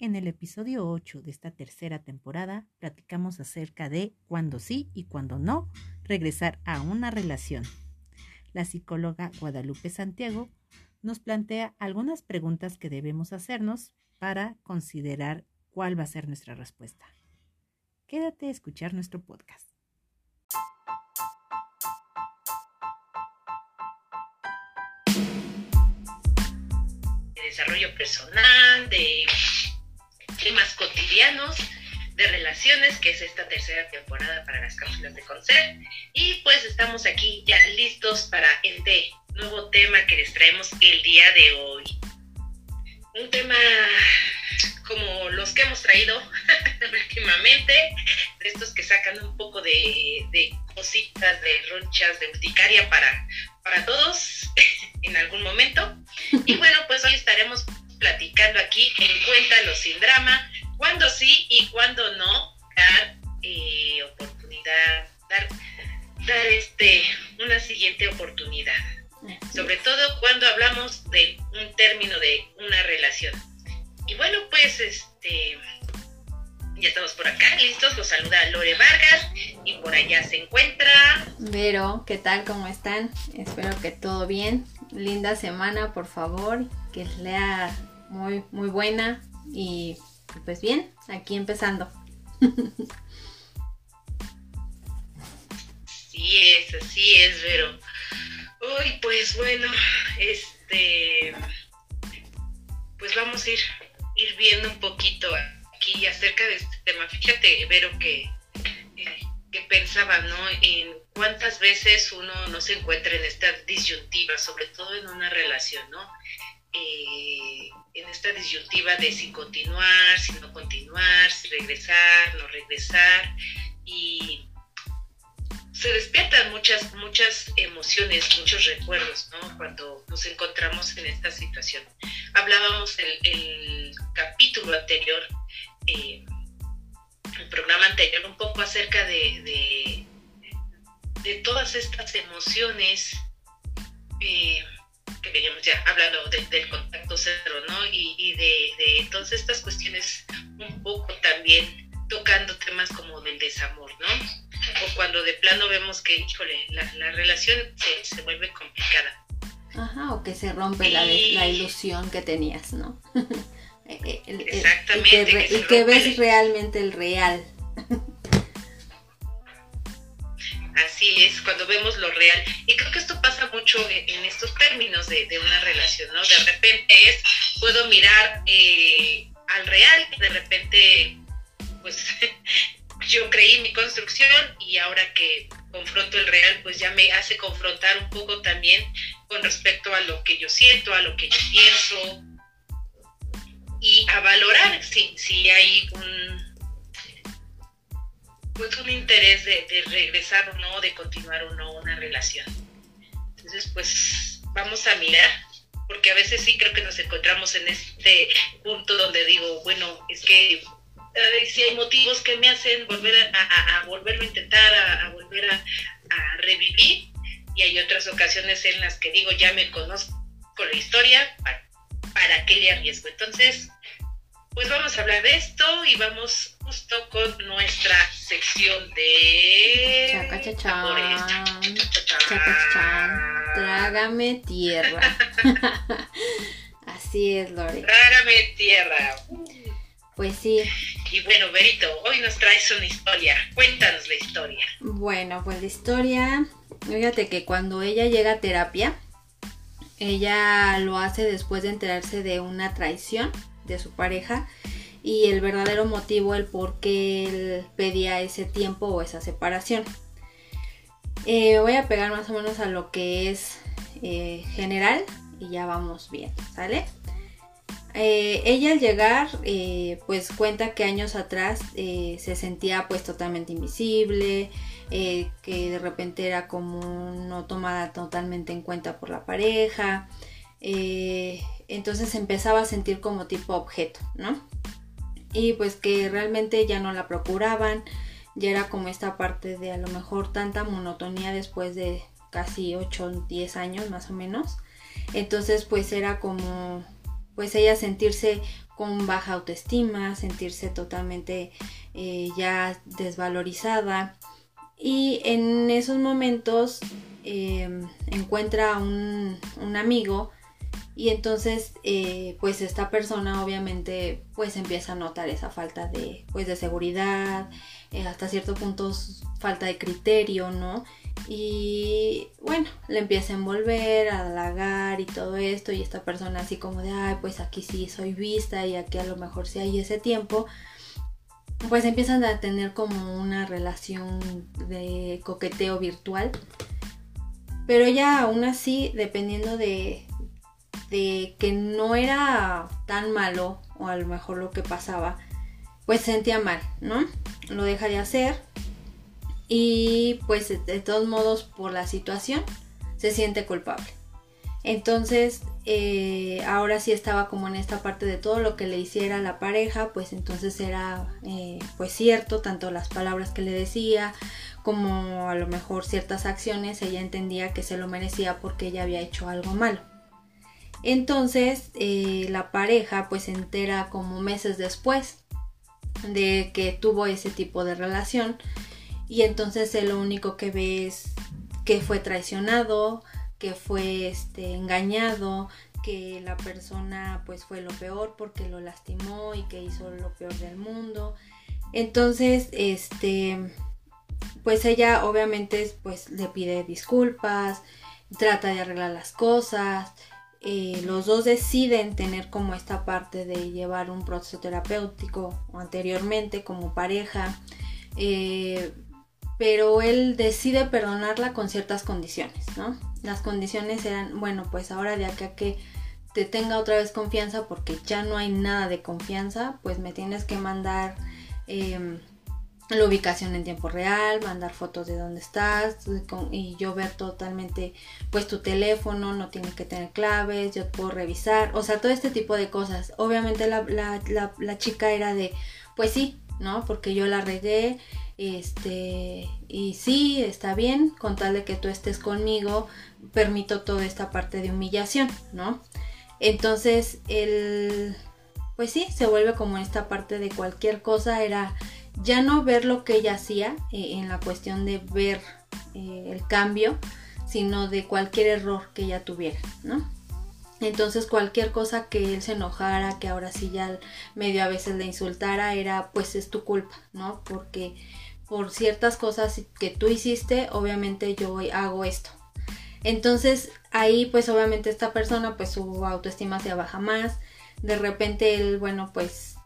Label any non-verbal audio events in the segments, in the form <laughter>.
En el episodio 8 de esta tercera temporada platicamos acerca de cuándo sí y cuándo no regresar a una relación. La psicóloga Guadalupe Santiago nos plantea algunas preguntas que debemos hacernos para considerar cuál va a ser nuestra respuesta. Quédate a escuchar nuestro podcast. desarrollo personal, de temas cotidianos, de relaciones, que es esta tercera temporada para las cápsulas de Concer. Y pues estamos aquí ya listos para este nuevo tema que les traemos el día de hoy. Un tema como los que hemos traído <laughs> últimamente, de estos que sacan un poco de, de cositas, de ronchas, de urticaria para, para todos <laughs> en algún momento. Y bueno, pues hoy estaremos platicando aquí en Cuéntalo sin drama, cuándo sí y cuándo no dar eh, oportunidad, dar, dar este, una siguiente oportunidad. Sobre todo cuando hablamos de un término de una relación. Y bueno, pues este ya estamos por acá, listos. Los saluda Lore Vargas y por allá se encuentra. Vero, ¿qué tal? ¿Cómo están? Espero que todo bien. Linda semana, por favor. Que lea muy, muy buena. Y pues bien, aquí empezando. Sí es, así es, Vero. Uy, pues bueno, este. Pues vamos a ir, ir viendo un poquito aquí acerca de este tema. Fíjate, Vero, que, eh, que pensaba, ¿no? En cuántas veces uno no se encuentra en esta disyuntiva, sobre todo en una relación, ¿no? Eh, en esta disyuntiva de si continuar, si no continuar, si regresar, no regresar, y se despiertan muchas, muchas emociones, muchos recuerdos, ¿no? Cuando nos encontramos en esta situación. Hablábamos el, el capítulo anterior, eh, el programa anterior, un poco acerca de, de, todas estas emociones eh, que veníamos ya hablando del contacto cero, ¿no? Y, y de, de, todas estas cuestiones, un poco también tocando temas como del desamor, ¿no? O cuando de plano vemos que, híjole, la, la relación se, se, vuelve complicada. Ajá, o que se rompe y... la, la, ilusión que tenías, ¿no? <laughs> el, Exactamente. Y que, que, y que ves realmente el real. <laughs> Así es, cuando vemos lo real. Y creo que esto pasa mucho en, estos términos de, de, una relación, ¿no? De repente es, puedo mirar eh, al real, de repente, pues <laughs> yo creí mi construcción y ahora que confronto el real, pues ya me hace confrontar un poco también con respecto a lo que yo siento, a lo que yo pienso y a valorar si, si hay un, pues un interés de, de, regresar o no, de continuar o no una relación. Entonces, pues vamos a mirar, porque a veces sí creo que nos encontramos en este punto donde digo, bueno, es que si hay motivos que me hacen volver a, a, a volverlo a intentar, a, a volver a, revivir, y hay otras ocasiones en las que digo, ya me conozco la historia, ¿para, para qué le arriesgo? Entonces, pues vamos a hablar de esto y vamos justo con nuestra sección de Chacachachán. Chacachán. Trágame tierra. <laughs> Así es, Lore. Trágame tierra. Pues sí. Y bueno, Berito, hoy nos traes una historia. Cuéntanos la historia. Bueno, pues la historia, fíjate que cuando ella llega a terapia, ella lo hace después de enterarse de una traición de su pareja y el verdadero motivo, el por qué él pedía ese tiempo o esa separación. Eh, voy a pegar más o menos a lo que es eh, general y ya vamos bien, ¿sale? Eh, ella al llegar eh, pues cuenta que años atrás eh, se sentía pues totalmente invisible, que de repente era como no tomada totalmente en cuenta por la pareja, entonces empezaba a sentir como tipo objeto, ¿no? Y pues que realmente ya no la procuraban, ya era como esta parte de a lo mejor tanta monotonía después de casi 8 o 10 años más o menos. Entonces pues era como pues ella sentirse con baja autoestima, sentirse totalmente eh, ya desvalorizada. Y en esos momentos em, encuentra un, un, amigo y entonces eh, pues esta persona obviamente pues empieza a notar esa falta de pues de seguridad, eh, hasta cierto punto falta de criterio, ¿no? Y bueno, le empieza a envolver, a halagar y todo esto. Y esta persona así como de, ay, pues aquí sí soy vista y aquí a lo mejor sí hay ese tiempo. Pues empiezan a tener como una relación de coqueteo virtual. Pero ya aún así, dependiendo de, de que no era tan malo, o a lo mejor lo que pasaba, pues sentía mal, ¿no? Lo deja de hacer y pues de todos modos por la situación se siente culpable. Entonces, eh, ahora sí estaba como en esta parte de todo lo que le hiciera la pareja, pues entonces era eh, pues cierto, tanto las palabras que le decía como a lo mejor ciertas acciones, ella entendía que se lo merecía porque ella había hecho algo malo. Entonces, eh, la pareja pues se entera como meses después de que tuvo ese tipo de relación y entonces él lo único que ve es que fue traicionado, que fue este, engañado, que la persona pues fue lo peor porque lo lastimó y que hizo lo peor del mundo. Entonces, este, pues ella obviamente pues le pide disculpas, trata de arreglar las cosas. Eh, los dos deciden tener como esta parte de llevar un proceso terapéutico anteriormente como pareja. Eh, pero él decide perdonarla con ciertas condiciones, ¿no? Las condiciones eran, bueno, pues ahora de acá que te tenga otra vez confianza, porque ya no hay nada de confianza, pues me tienes que mandar em, la ubicación en tiempo real, mandar fotos de dónde estás y yo ver totalmente pues tu teléfono, no tiene que tener claves, yo puedo revisar, o sea, todo este tipo de cosas. Obviamente la, la, la, la chica era de, pues sí, ¿no? Porque yo la regué, este, y sí, está bien, con tal de que tú estés conmigo, permito toda esta parte de humillación, ¿no? Entonces, el, pues sí, se vuelve como esta parte de cualquier cosa, era ya no ver lo que ella hacía eh, en la cuestión de ver eh, el cambio, sino de cualquier error que ella tuviera, ¿no? Entonces cualquier cosa que él se enojara, que ahora sí ya medio a veces le insultara, era pues es tu culpa, ¿no? Porque por ciertas cosas que tú hiciste, obviamente yo hago esto. Entonces ahí pues obviamente esta persona pues su autoestima se baja más. De repente él, bueno, pues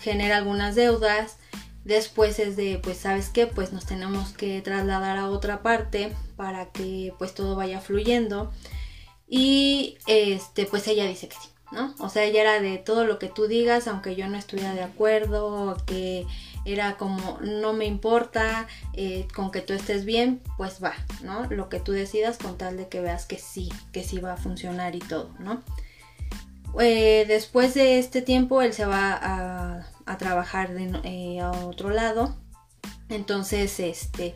genera algunas deudas. Después es de, pues sabes qué, pues nos tenemos que trasladar a otra parte para que pues todo vaya fluyendo. Y este, pues ella dice que sí, ¿no? O sea, ella era de todo lo que tú digas, aunque yo no estuviera de acuerdo, que era como no me importa eh, con que tú estés bien, pues va, ¿no? Lo que tú decidas con tal de que veas que sí, que sí va a funcionar y todo, ¿no? Eh, después de este tiempo él se va a, a trabajar eh, a otro lado, entonces este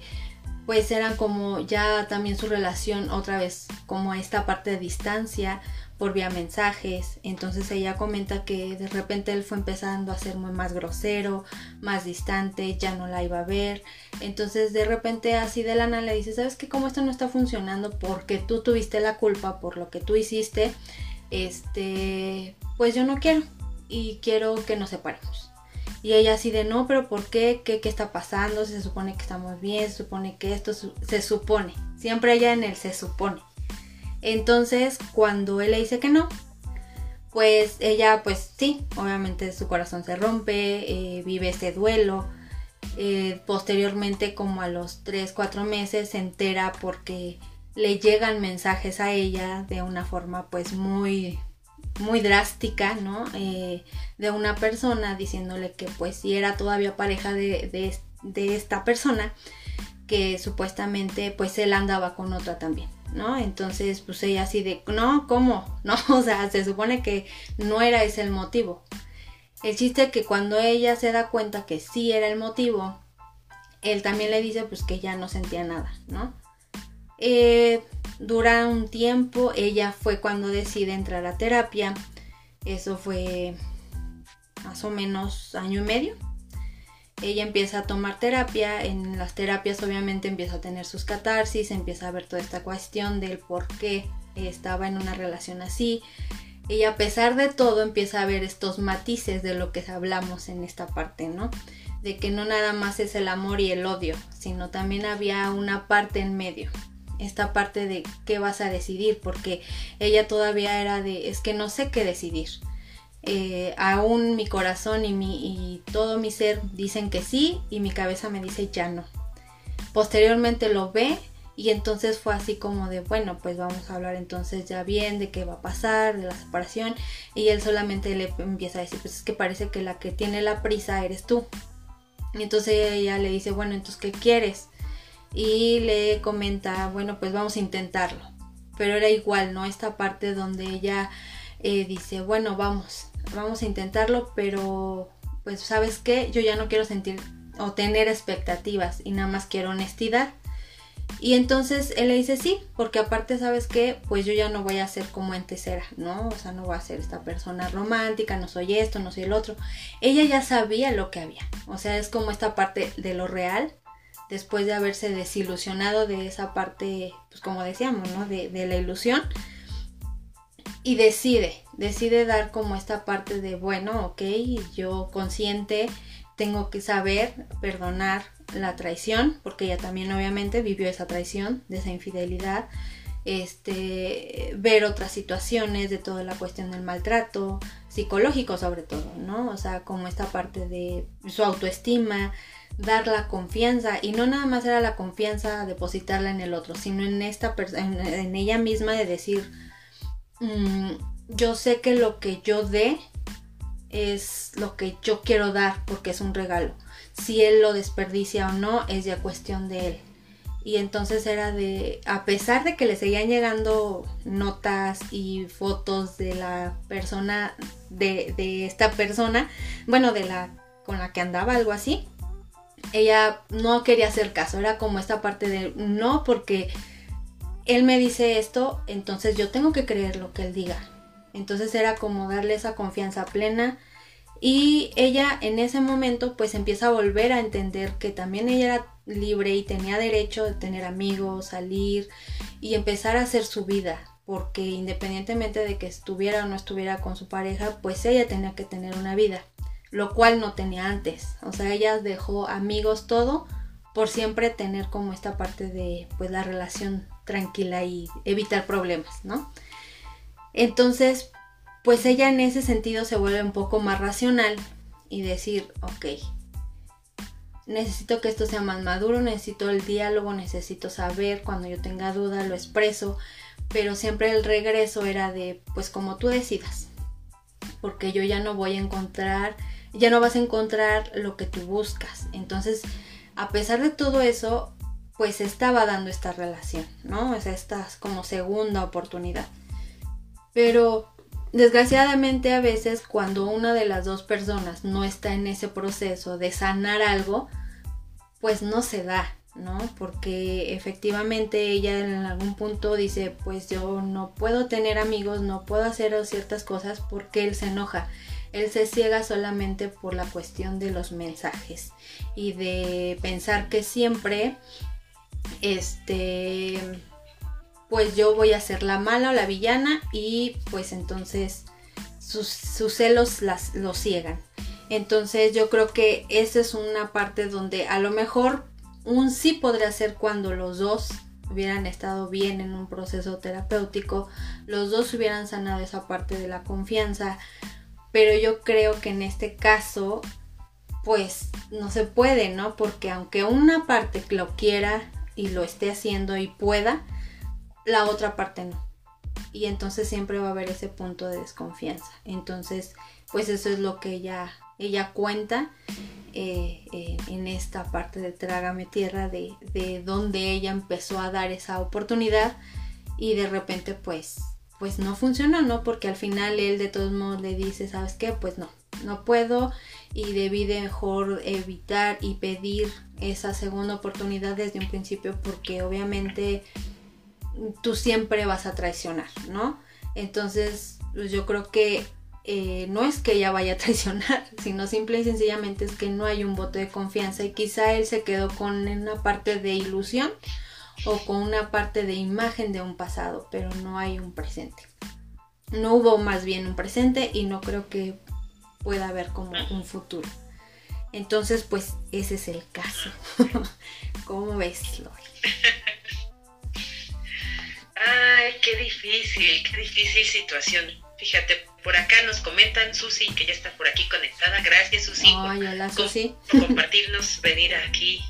pues eran como ya también su relación otra vez como esta parte de distancia por vía mensajes. Entonces ella comenta que de repente él fue empezando a ser muy más grosero, más distante, ya no la iba a ver. Entonces de repente así de lana le dice, ¿sabes qué? Como esto no está funcionando porque tú tuviste la culpa por lo que tú hiciste, este, pues yo no quiero y quiero que nos separemos. Y ella así de, no, pero ¿por qué? ¿Qué, está pasando? Se supone que estamos bien, se supone que esto se supone. Siempre ella en el se supone. Entonces, cuando él le dice que no, pues ella, pues sí, obviamente su corazón se rompe, eh, vive ese duelo. Eh, posteriormente, como a los 3, 4 meses, se entera porque le llegan mensajes a ella de una forma pues muy muy drástica, ¿no? Eh, de una persona diciéndole que pues si era todavía pareja de, de, esta persona, que supuestamente pues él andaba con otra también, ¿no? Entonces pues ella así de, no, ¿cómo? <laughs> No, o sea, se supone que no era ese el motivo. El chiste es que cuando ella se da cuenta que sí era el motivo, él también le dice pues que ya no sentía nada, ¿no? Eh, dura un tiempo, ella fue cuando decide entrar a terapia Eso fue más o menos año y medio. Ella empieza a tomar terapia, en las terapias obviamente empieza a tener sus catarsis, empieza a ver toda esta cuestión del por qué estaba en una relación así. Y a pesar de todo empieza a ver estos matices de lo que hablamos en esta parte, ¿no? De que no nada más es el amor y el odio, sino también había una parte en medio. Esta parte de qué vas a decidir, porque ella todavía era de, es que no sé qué decidir eh, aún mi corazón y, mi, y todo mi ser dicen que sí y mi cabeza me dice ya no. Posteriormente lo ve y entonces fue así como de, bueno, pues vamos a hablar entonces ya bien de qué va a pasar, de la separación. Y él solamente le empieza a decir, pues es que parece que la que tiene la prisa eres tú. Y entonces ella le dice, bueno, entonces, ¿qué quieres? Y le comenta, bueno, pues vamos a intentarlo. Pero era igual, ¿no? Esta parte donde ella eh, dice, bueno, vamos, vamos a intentarlo, pero pues sabes qué, yo ya no quiero sentir o tener expectativas y nada más quiero honestidad. Y entonces él le dice sí, porque aparte sabes qué, pues yo ya no voy a ser como antes era, ¿no? O sea, no voy a ser esta persona romántica, no soy esto, no soy el otro. Ella ya sabía lo que había, o sea, es como esta parte de lo real, después de haberse desilusionado de esa parte, pues como decíamos, ¿no? De, la ilusión y decide, decide dar como esta parte de, bueno, ok, yo consciente tengo que saber perdonar la traición, porque ella también obviamente vivió esa traición, de esa infidelidad, este, ver otras situaciones de toda la cuestión del maltrato, psicológico sobre todo, ¿no? O sea, como esta parte de su autoestima, dar la confianza, y no nada más era la confianza depositarla en el otro, sino en esta en, ella misma de decir, Mm, yo sé que lo que yo dé es lo que yo quiero dar porque es un regalo. Si él lo desperdicia o no es ya cuestión de él. Y entonces era de, a pesar de que le seguían llegando notas y fotos de la persona, de, de esta persona, bueno, de la con la que andaba, algo así, ella no quería hacer caso, era como esta parte de no, porque él me dice esto, entonces yo tengo que creer lo que él diga. Entonces era como darle esa confianza plena y ella en ese momento pues empieza a volver a entender que también ella era libre y tenía derecho de tener amigos, salir y empezar a hacer su vida. Porque independientemente de que estuviera o no estuviera con su pareja, pues ella tenía que tener una vida. Lo cual no tenía antes. O sea, ella dejó amigos todo por siempre tener como esta parte de pues la relación tranquila y evitar problemas, ¿no? Entonces, pues ella en ese sentido se vuelve un poco más racional y decir, ok, necesito que esto sea más maduro, necesito el diálogo, necesito saber cuando yo tenga duda, lo expreso, pero siempre el regreso era de, pues como tú decidas, porque yo ya no voy a encontrar, ya no vas a encontrar lo que tú buscas. Entonces, a pesar de todo eso, pues estaba dando esta relación, ¿no? O sea, esta como segunda oportunidad. Pero desgraciadamente a veces cuando una de las dos personas no está en ese proceso de sanar algo, pues no se da, ¿no? Porque efectivamente ella en algún punto dice, pues yo no puedo tener amigos, no puedo hacer ciertas cosas porque él se enoja. Él se ciega solamente por la cuestión de los mensajes y de pensar que siempre este, pues yo voy a ser la mala o la villana y pues entonces sus, celos las, lo ciegan. Entonces yo creo que esa es una parte donde a lo mejor un sí podría ser cuando los dos hubieran estado bien en un proceso terapéutico, los dos hubieran sanado esa parte de la confianza, pero yo creo que en este caso pues no se puede, ¿no? Porque aunque una parte lo quiera y lo esté haciendo y pueda, la otra parte no. Y entonces siempre va a haber ese punto de desconfianza. Entonces, pues eso es lo que ella, ella cuenta eh, eh, en esta parte de Trágame Tierra, de, de donde ella empezó a dar esa oportunidad y de repente pues pues no funcionó, ¿no? Porque al final él de todos modos le dice, ¿sabes qué? Pues no, no puedo y debí de mejor evitar y pedir esa segunda oportunidad desde un principio porque obviamente tú siempre vas a traicionar, ¿no? Entonces, pues yo creo que eh, no es que ella vaya a traicionar, <laughs> sino simple y sencillamente es que no hay un voto de confianza y quizá él se quedó con una parte de ilusión o con una parte de imagen de un pasado, pero no hay un presente. No hubo más bien un presente y no creo que pueda haber como un futuro. Entonces, pues ese es el caso. <laughs> ¿Cómo ves, Lori? <laughs> Ay, qué difícil, qué difícil situación. Fíjate, por acá nos comentan Susi, que ya está por aquí conectada. Gracias, Susi. Ay, hola, Susi. Por compartirnos, venir aquí,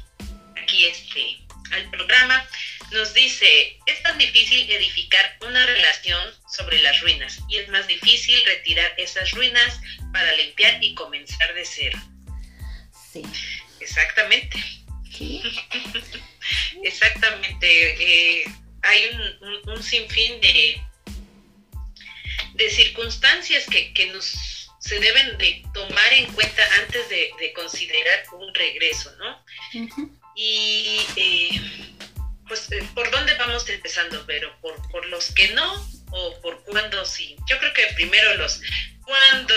aquí este, al programa. Nos dice, es tan difícil edificar una relación sobre las ruinas y es más difícil retirar esas ruinas para limpiar y comenzar de cero. Sí. Exactamente. <laughs> Exactamente. Eh, hay un, sinfín de, de circunstancias que, nos se deben de tomar en cuenta antes de, considerar un regreso, ¿no? Y eh, pues, eh, ¿por dónde vamos empezando, pero ¿Por, ¿Por los que no o por cuándo sí? Yo creo que primero los cuándo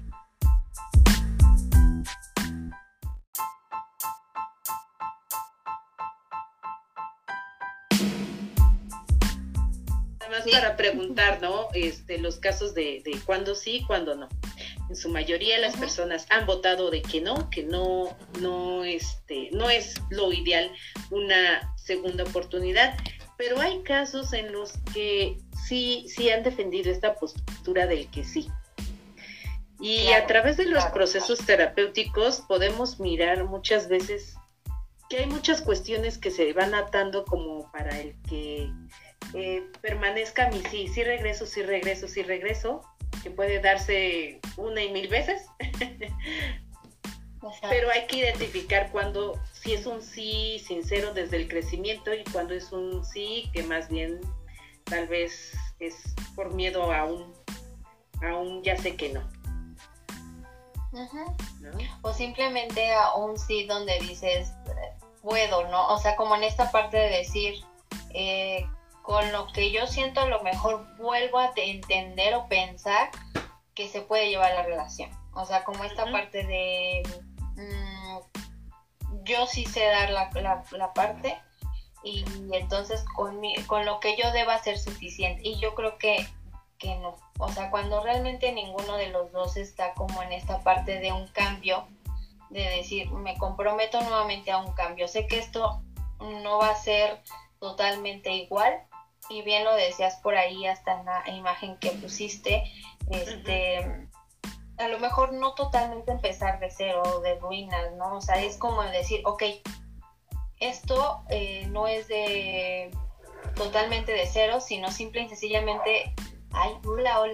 para preguntar, ¿no? Este, los casos de, de cuándo sí, cuándo no. En su mayoría las personas han votado de que no, que no, no, este, no es lo ideal una segunda oportunidad, pero hay casos en los que sí, sí han defendido esta postura del que sí. Y a través de los procesos terapéuticos podemos mirar muchas veces que hay muchas cuestiones que se van atando como para el que eh, permanezca mi sí, sí regreso, sí regreso, sí regreso, que puede darse una y mil veces. <laughs> Pero hay que identificar cuando si es un sí sincero desde el crecimiento y cuando es un sí que más bien tal vez es por miedo a un, a un ya sé que no. O simplemente a un sí donde dices puedo, ¿no? O sea, como en esta parte de decir, eh, con lo que yo siento a lo mejor vuelvo a entender o pensar que se puede llevar la relación. O sea, como esta parte de mm, yo sí sé dar la, la, parte y entonces con, con lo que yo deba ser suficiente. Y yo creo que, que no. O sea, cuando realmente ninguno de los dos está como en esta parte de un cambio, de decir, me comprometo nuevamente a un cambio. Sé que esto no va a ser totalmente igual, y bien lo decías por ahí hasta en la imagen que pusiste, este, a lo mejor no totalmente empezar de cero, de ruinas, ¿no? O sea, es como decir, ok, esto eh, no es de totalmente de cero, sino simple y sencillamente, ay, hola, hola.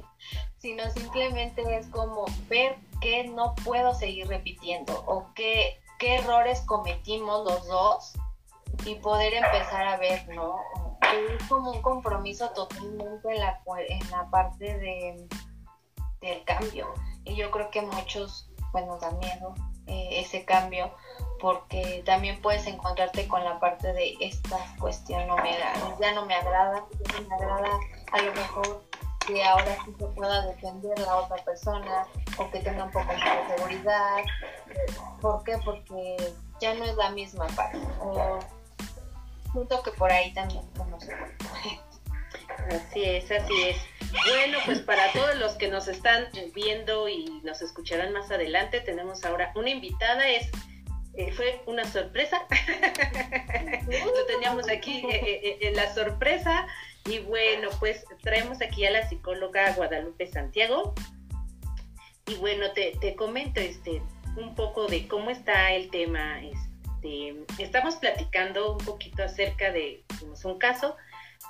<laughs> sino simplemente es como ver que no puedo seguir repitiendo o qué, qué errores cometimos los dos y poder empezar a ver, ¿no? Es como un compromiso totalmente en la, en la parte de, del cambio. Y yo creo que muchos, nos da miedo eh, ese cambio porque también puedes encontrarte con la parte de esta cuestión no me, ya no me agrada, no me agrada a lo mejor que ahora sí se pueda defender la otra persona o que tenga un poco más de seguridad. ¿Por qué? Porque ya no es la misma parte. Siento que por ahí también Así es, así es. Bueno, pues para todos los que nos están viendo y nos escucharán más adelante, tenemos ahora una invitada, es eh, fue una sorpresa. <laughs> Lo teníamos aquí eh, eh, en la sorpresa. Y bueno, pues traemos aquí a la psicóloga Guadalupe Santiago. Y bueno, te, te comento este un poco de cómo está el tema. Este, este, estamos platicando un poquito acerca de, tenemos un caso,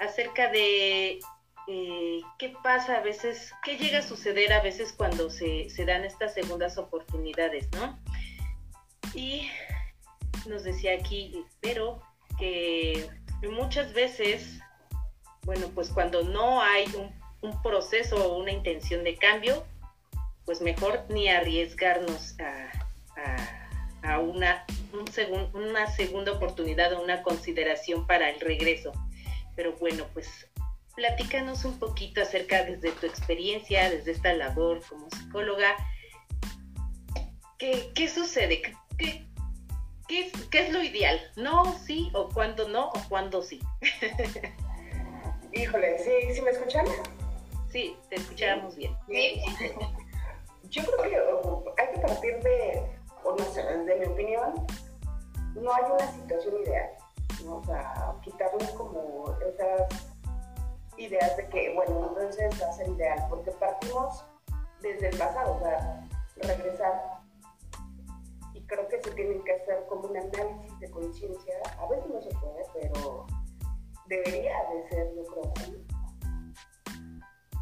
acerca de eh, qué pasa a veces, qué llega a suceder a veces cuando se, dan estas segundas oportunidades, ¿no? Y nos decía aquí, pero que muchas veces, bueno, pues cuando no hay un, proceso o una intención de cambio, pues mejor ni arriesgarnos a, a una un una segunda oportunidad o una consideración para el regreso. Pero bueno, pues platícanos un poquito acerca desde tu experiencia, desde esta labor como psicóloga. ¿Qué, qué sucede? ¿Qué, qué, es, ¿Qué es lo ideal? ¿No, sí o cuándo no o cuándo sí? <laughs> Híjole, ¿sí, ¿sí me escuchan? Sí, te escuchábamos bien. ¿Sí? <laughs> Yo creo que hay que partir de, de mi opinión, no hay una situación ideal. ¿no? O sea, quitarle como esas ideas de que, bueno, entonces va a ser ideal, porque partimos desde el pasado, o sea, regresar. Y creo que se tiene que hacer como un análisis de conciencia. A veces no se puede, pero debería de ser, yo creo.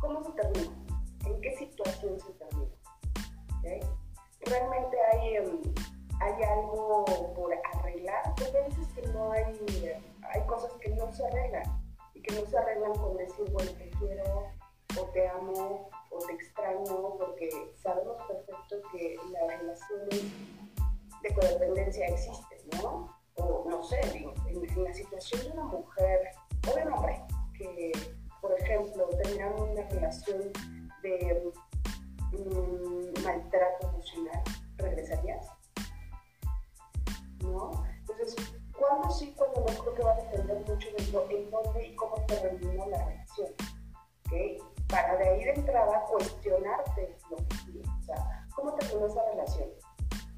¿Cómo se termina? ¿En qué situación se termina? ¿Okay? Realmente hay, em, hay algo por arreglar, porque a veces que no hay, hay cosas que no se arreglan y que no se arreglan con decir, bueno, te quiero o te amo o te extraño, porque sabemos perfecto que las relaciones de codependencia existen, ¿no? O no sé, digo, en, la situación de una mujer o de un hombre que, por ejemplo, tengan una relación de um, maltrato emocional, ¿regresarías? Entonces, ¿Cuándo sí, cuando no creo que va a depender mucho de lo, en dónde y cómo terminó la relación? ¿okay? Para de ahí de entrada cuestionarte lo que quieres. O sea, ¿cómo terminó esa relación?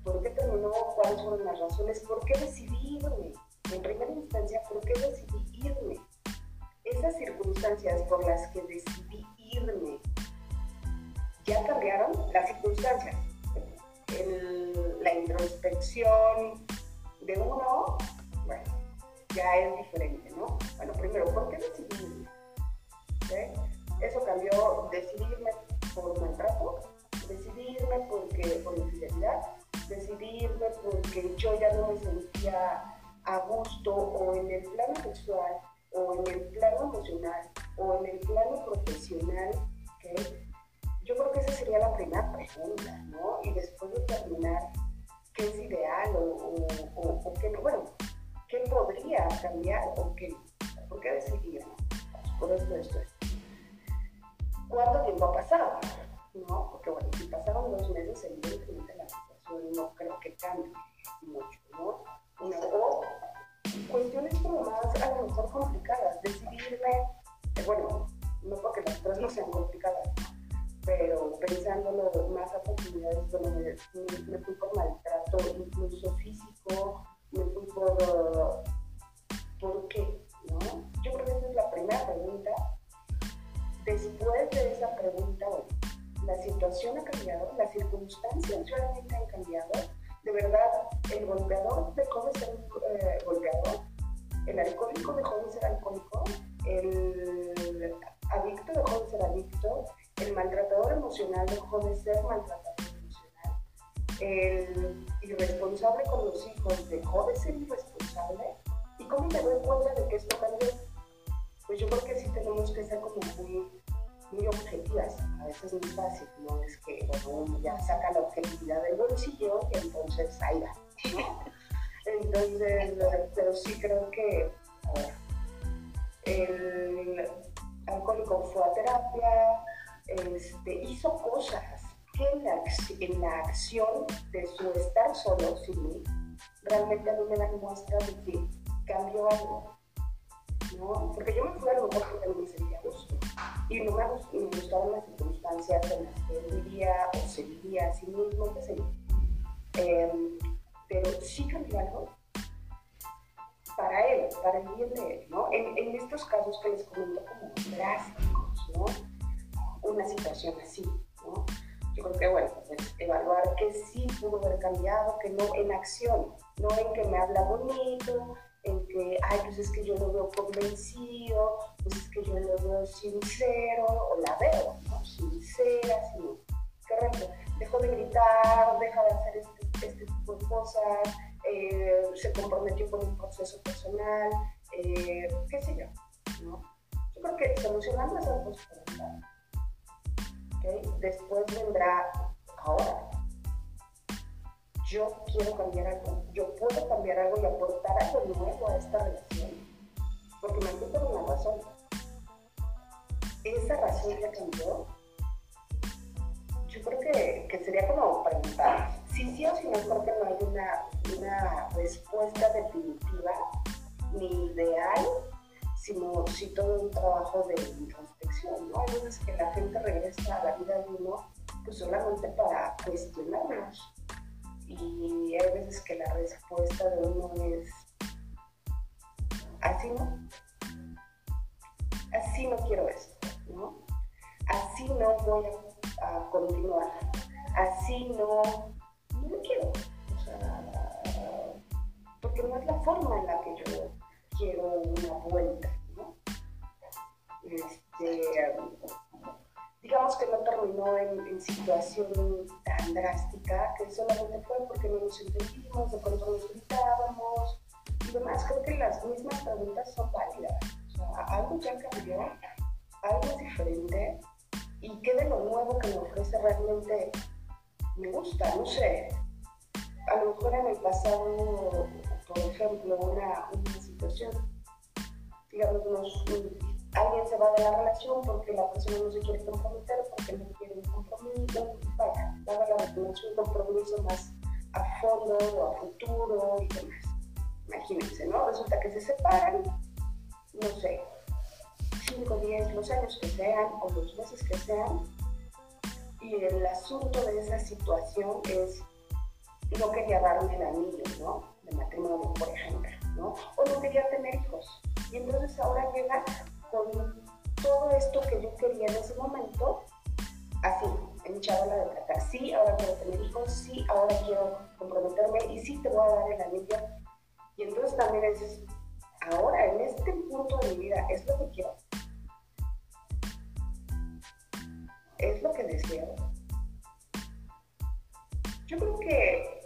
¿Por qué terminó? ¿Cuáles fueron las razones? ¿Por qué decidí alcohólico dejó de ser alcohólico, el adicto dejó de ser adicto, el maltratador emocional dejó de ser maltratador emocional, el irresponsable con los hijos dejó de ser irresponsable? ¿Y cómo me doy cuenta de que esto cambió? Pues yo creo que sí tenemos que ser como muy, muy objetivas. A veces no es fácil, no es que uno ya saca la objetividad del bolsillo y entonces ahí va. <laughs> Entonces, pero sí creo que, el alcohólico fue a terapia, este, hizo cosas en la, en la acción de su estar solo sin mí, realmente a mí me da muestra de que cambió algo. ¿no? Porque yo me fui a lo mejor porque no me sentía gusto. Y no me, gustaban las circunstancias en las que vivía o se vivía a sí mismo, qué sé yo. Eh, pero sí cambió algo para él, para el bien de él, ¿no? En, en estos casos que les comento como drásticos, ¿no? Una situación así, ¿no? yo creo que, bueno, pues evaluar que sí pudo haber cambiado, que no en acción, no en que me habla bonito, en que, ay, pues es que yo lo veo convencido, pues es que yo lo veo sincero, o la veo, ¿no? Sincera, sino, correcto, dejo de gritar, deja de hacer este, este tipo de cosas, eh, se comprometió con un proceso personal, eh, qué sé yo, ¿no? Yo creo que solucionando esas dos preguntas, Después vendrá ahora. Yo quiero cambiar algo, yo puedo cambiar algo y aportar algo nuevo a esta relación, porque me fui una razón. esa razón ya cambió, yo creo que, que sería como preguntar si sí o si no, hay una, una respuesta definitiva ni ideal, sino si todo un trabajo de introspección, ¿no? Hay veces que la gente regresa a la vida de uno pues solamente para cuestionarnos y hay veces que la respuesta de uno es así no, así no quiero esto, ¿no? Así no voy a, continuar, así no, no quiero, o sea, porque no es la forma en la que yo quiero una vuelta, ¿no? Este, digamos que no terminó en, situación tan drástica, que solamente fue porque no nos entendimos, de pronto nos gritábamos y demás. Creo que las mismas preguntas son válidas. O sea, algo ya cambió, algo es diferente y qué de lo nuevo que me ofrece realmente me gusta, no sé. A lo mejor en el pasado, por ejemplo, una, una situación, digamos, alguien se va de la relación porque la persona no se quiere comprometer, porque no quiere un compromiso, vaya, daba la un compromiso más a fondo o a futuro y demás. Imagínense, ¿no? Resulta que se separan, no sé, 5, 10, los años que sean o los meses que sean, y el asunto de esa situación es no quería darme el anillo, ¿no? De matrimonio, por ejemplo, ¿no? O no quería tener hijos. Y entonces ahora llega con todo esto que yo quería en ese momento, así, en chavala de tratar. Sí, ahora quiero tener hijos, sí, ahora quiero comprometerme y sí te voy a dar el anillo. Y entonces también dices, ahora, en este punto de mi vida, ¿es lo que quiero? ¿Es lo que deseo? Yo creo que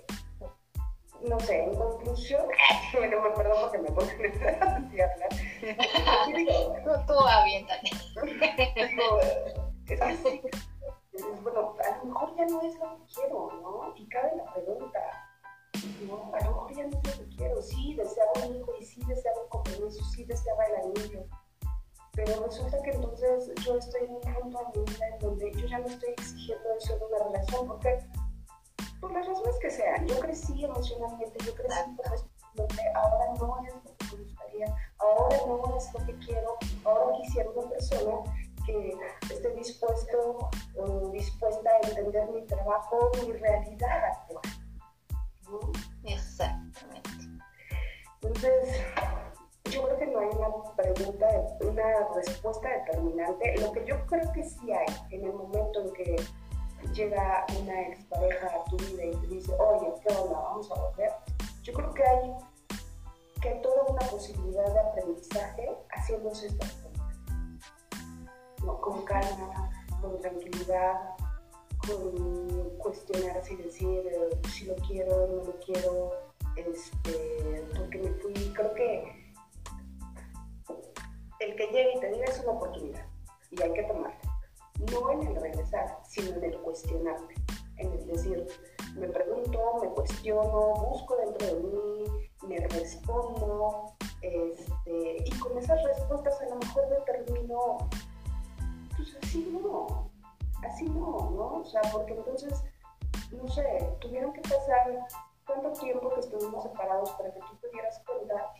no sé, en conclusión, <laughs> bueno, me perdón porque me pongo así a hablar. tú, aviéntate. es que sí, bueno, a lo mejor ya no es lo que quiero, ¿no? Y cabe la pregunta, ¿no? A lo mejor ya no es lo que quiero. Sí, deseaba un hijo y sí deseaba un compromiso, sí deseaba el anillo. Pero resulta que entonces yo estoy en un punto de mi vida en donde yo ya no estoy exigiendo eso de una relación, porque por las razones que sean. Yo crecí emocionalmente, yo crecí profesionalmente, ahora no es lo que me gustaría, ahora no es lo que quiero, ahora quisiera una persona que esté dispuesto o dispuesta a entender mi trabajo, mi realidad actual. Exactamente. Entonces, yo creo que no hay una pregunta, una respuesta determinante. Lo que yo creo que sí hay en el momento en que llega una expareja a tu vida y te dice, oye, ¿qué onda? Vamos a volver. Yo creo que hay, que toda una posibilidad de aprendizaje haciéndose estas preguntas. ¿no? Con calma, con tranquilidad, con cuestionarse y decir eh, si lo quiero, no lo quiero, este, porque me fui. Creo que el que llegue y te diga es una oportunidad y hay que tomarla no en el regresar, sino en el cuestionarme, en el decir, me pregunto, me cuestiono, busco dentro de mí, me respondo, este, y con esas respuestas a lo mejor determino, pues así no, así no, ¿no? O sea, porque entonces, no sé, tuvieron que pasar tanto tiempo que estuvimos separados para que tú te dieras cuenta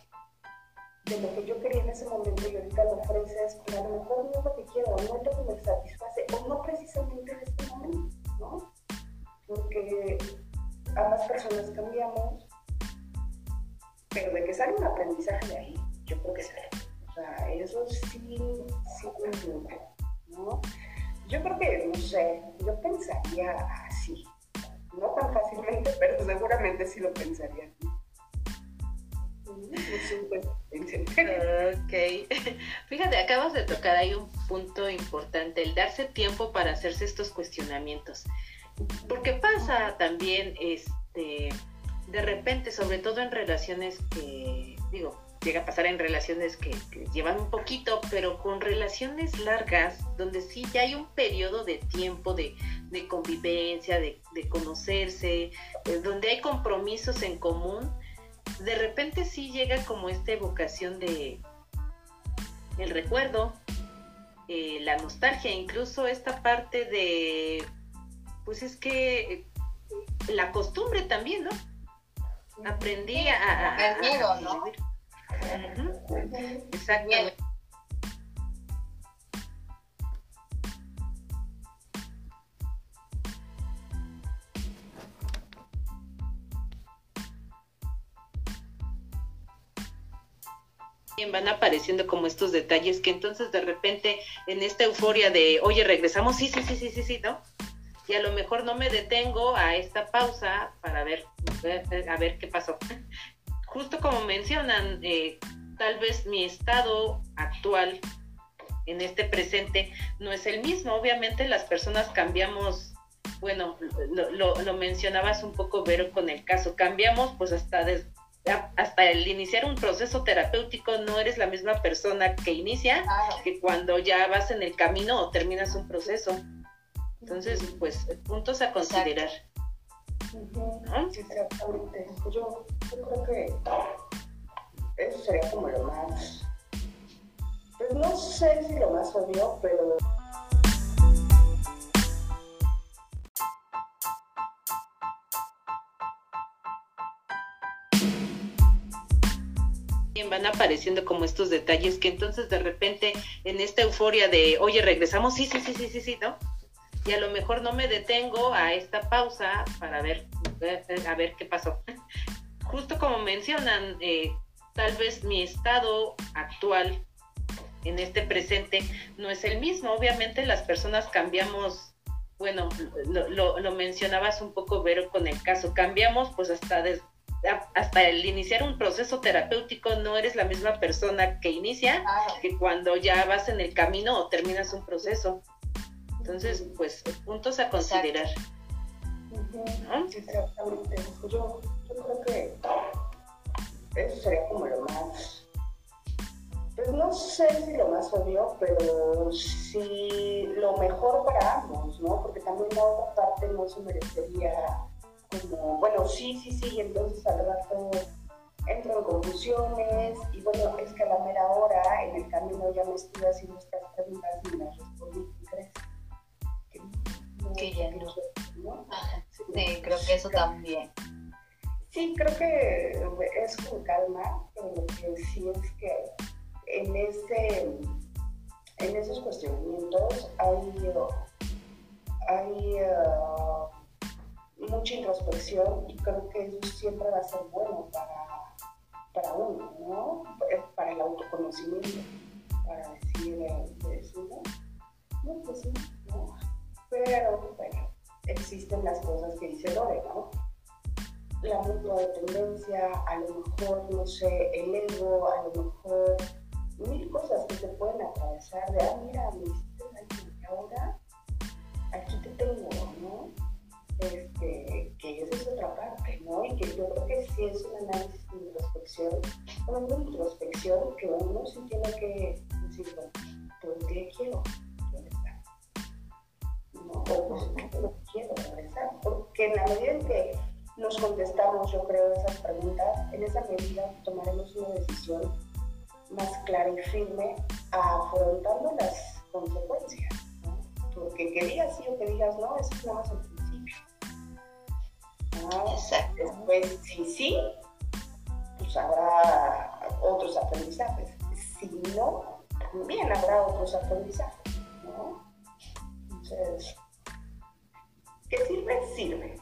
de lo que yo quería en ese momento y ahorita lo ofreces, pero a lo mejor no es lo que quiero, no es lo que me satisface, o no precisamente en este momento, ¿no? Porque ambas personas cambiamos, pero de que sale un aprendizaje de ahí, yo creo que sale. O sea, eso sí, sí ¿no? Yo creo que, no sé, yo pensaría así, no tan fácilmente, <laughs> pero seguramente sí lo pensaría así. Ok. <laughs> Fíjate, acabas de tocar ahí un punto importante, el darse tiempo para hacerse estos cuestionamientos. Porque pasa también, este, de repente, sobre todo en relaciones que, digo, llega a pasar en relaciones que, llevan un poquito, pero con relaciones largas, donde sí ya hay un periodo de tiempo de, convivencia, de, de conocerse, eh, donde hay compromisos en común, de repente sí llega como esta evocación de el recuerdo, eh, la nostalgia, incluso esta parte de, pues es que eh, la costumbre también, ¿no? Aprendí a... el miedo, ¿no? Exactamente. Van apareciendo como estos detalles que entonces de repente en esta euforia de, oye, regresamos, sí, sí, sí, sí, sí, sí, ¿no? Y a lo mejor no me detengo a esta pausa para ver, a ver qué pasó. <laughs> Justo como mencionan, eh, tal vez mi estado actual en este presente no es el mismo. Obviamente las personas cambiamos, bueno, lo, mencionabas un poco, Vero, con el caso, cambiamos pues hasta desde hasta el iniciar un proceso terapéutico no eres la misma persona que inicia que cuando ya vas en el camino o terminas un proceso. Entonces, pues, puntos a considerar. Exactamente. Yo, yo creo que eso sería como lo más, pues no sé si lo más obvio, pero van apareciendo como estos detalles que entonces de repente en esta euforia de, oye, regresamos, sí, sí, sí, sí, sí, sí, ¿no? Y a lo mejor no me detengo a esta pausa para ver, a ver qué pasó. <laughs> Justo como mencionan, eh, tal vez mi estado actual en este presente no es el mismo. Obviamente las personas cambiamos, bueno, lo, mencionabas un poco, Vero, con el caso, cambiamos pues hasta desde hasta el iniciar un proceso terapéutico no eres la misma persona que inicia que cuando ya vas en el camino o terminas un proceso. Entonces, pues, puntos a considerar. Exactamente. Yo, yo creo que eso sería como lo más, pues no sé si lo más obvio, pero sí lo mejor para ambos, ¿no? Porque también la otra parte no se merecería como, bueno, sí, sí, sí, entonces al rato entro en confusiones y bueno, es que a la mera hora en el camino ya me estuve haciendo estas preguntas y me respondí, ¿qué crees? Que, no, que ya no. ¿no? Sí, creo que eso también. Sí, creo que es con calma, pero lo que sí es que en ese en esos cuestionamientos hay, hay uh, mucha introspección y creo que eso siempre va a ser bueno para, para uno, ¿no? Para el autoconocimiento, para decir, decir no, pues sí, no. Pero bueno, existen las cosas que dice Lore, ¿no? La mutua dependencia, a lo mejor, no sé, el ego, a lo mejor mil cosas que se pueden atravesar de, ah, mira, me hiciste daño y ahora aquí te tengo, ¿no? Este, que esa es otra parte, ¿no? Y que yo creo que sí es un análisis de introspección, una introspección que uno sí tiene que decir, ¿por qué quiero regresar? O pues, no quiero regresar, porque en la medida en que nos contestamos, yo creo, esas preguntas, en esa medida tomaremos una decisión más clara y firme afrontando las consecuencias. ¿no? Porque que digas sí o que digas no, eso es nada más el Después, si sí, pues habrá otros aprendizajes. Si no, también habrá otros aprendizajes, ¿no? Entonces, ¿qué sirve? Sirve.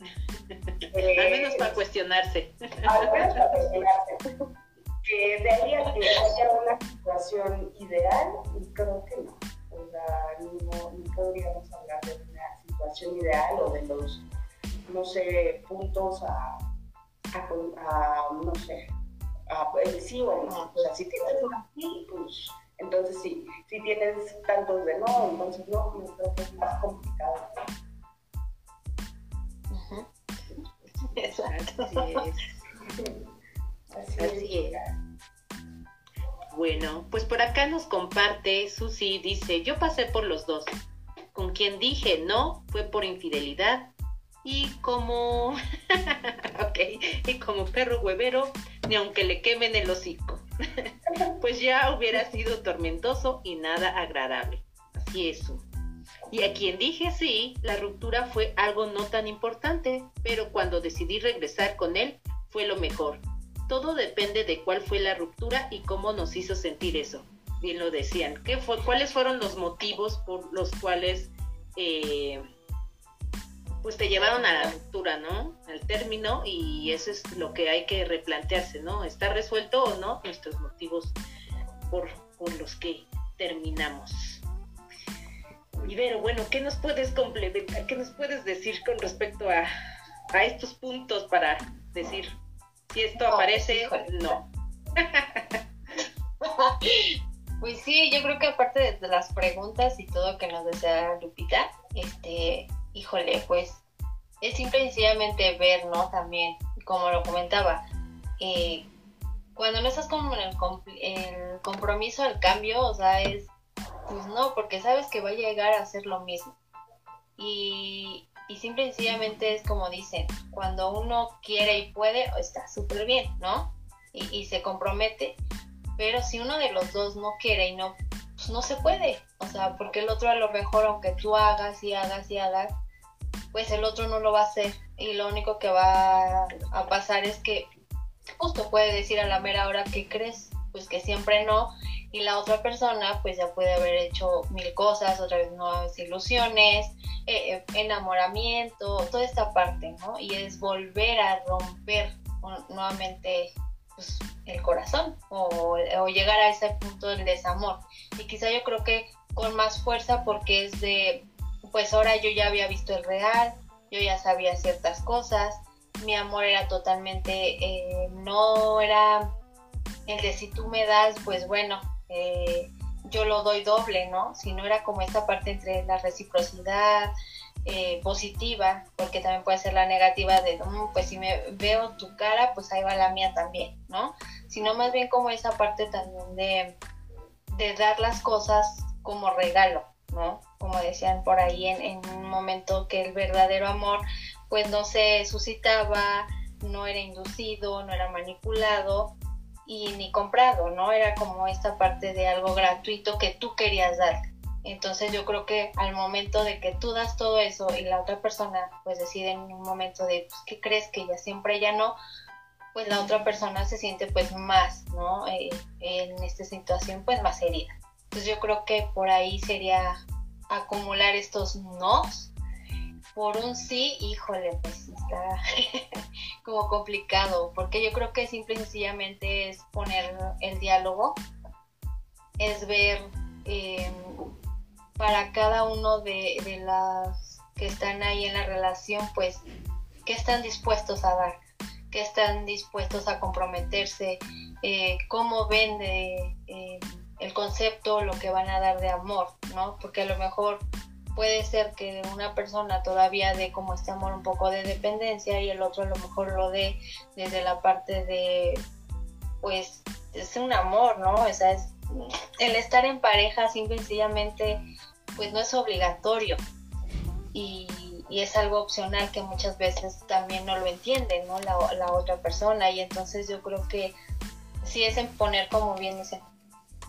<laughs> al menos para cuestionarse. Al menos para cuestionarse. Que de ahí a que haya una situación ideal, creo que no. O sea, no, no podríamos hablar de una situación ideal o de los no sé, puntos a, a, no sé, a, sí o no. O sea, si tienes sí, pues entonces sí. Si tienes tantos de no, entonces no, yo creo que es más complicado. <laughs> Exacto. Así es. Así, es. Bueno, pues por acá nos comparte Susi, dice, yo pasé por los dos. Con quien dije no fue por infidelidad y como, <laughs> ok, y como perro huevero, ni aunque le quemen el hocico. <laughs> pues ya hubiera sido tormentoso y nada agradable. Así es. Y a quien dije sí, la ruptura fue algo no tan importante, pero cuando decidí regresar con él fue lo mejor. Todo depende de cuál fue la ruptura y cómo nos hizo sentir eso. Bien lo decían. ¿Qué fue, ¿Cuáles fueron los motivos por los cuales eh, pues te llevaron a la ruptura, ¿no? Al término y eso es lo que hay que replantearse, ¿no? ¿Está resuelto o no nuestros motivos por, por los que terminamos? Ibero, bueno, ¿qué nos puedes complementar? ¿Qué nos puedes decir con respecto a, a estos puntos para decir si esto aparece o no? <laughs> pues sí, yo creo que aparte de las preguntas y todo que nos desea Lupita, este, híjole, pues es simple y sencillamente ver, ¿no? También, como lo comentaba, eh, cuando no estás como en el, el compromiso del cambio, o sea, es, pues no, porque sabes que va a llegar a ser lo mismo. Y, y simple y sencillamente es como dicen, cuando uno quiere y puede, está súper bien, ¿no? Y, y, se compromete. Pero si uno de los dos no quiere y no, pues no se puede. O sea, porque el otro a lo mejor, aunque tú hagas y hagas y hagas, pues el otro no lo va a hacer y lo único que va a pasar es que justo puede decir a la mera hora que crees, pues que siempre no y la otra persona pues ya puede haber hecho mil cosas, otra vez nuevas ilusiones, eh, eh, enamoramiento, toda esta parte, ¿no? Y es volver a romper nuevamente pues, el corazón o, o llegar a ese punto del desamor. Y quizá yo creo que con más fuerza porque es de pues ahora yo ya había visto el real, yo ya sabía ciertas cosas, mi amor era totalmente, eh, no era el de si tú me das, pues bueno, eh, yo lo doy doble, ¿no? Si no era como esta parte entre la reciprocidad eh, positiva, porque también puede ser la negativa de, mm, pues si me veo tu cara, pues ahí va la mía también, ¿no? Sino más bien como esa parte también de, de dar las cosas como regalo, Como decían por ahí en, un momento que el verdadero amor pues no se suscitaba, no era inducido, no era manipulado y ni comprado, ¿no? Era como esta parte de algo gratuito que tú querías dar. Entonces yo creo que al momento de que tú das todo eso y la otra persona pues decide en un momento de, pues, ¿qué crees que ya siempre ya no? Pues la otra persona se siente pues más, ¿no? Eh, en esta situación pues más herida. Entonces yo creo que por ahí sería acumular estos nos por un sí, híjole, pues está <laughs> como complicado, porque yo creo que simple y sencillamente es poner el diálogo, es ver em, para cada uno de, de, las que están ahí en la relación, pues, qué están dispuestos a dar, qué están dispuestos a comprometerse, eh, cómo ven de... Eh, el concepto, lo que van a dar de amor, ¿no? Porque a lo mejor puede ser que una persona todavía dé como este amor un poco de dependencia y el otro a lo mejor lo dé desde la parte de, pues, es un amor, ¿no? O sea, es, el estar en pareja simple y sencillamente, pues no es obligatorio y, es algo opcional que muchas veces también no lo entiende, ¿no? La, la otra persona y entonces yo creo que sí es en poner, como bien dicen,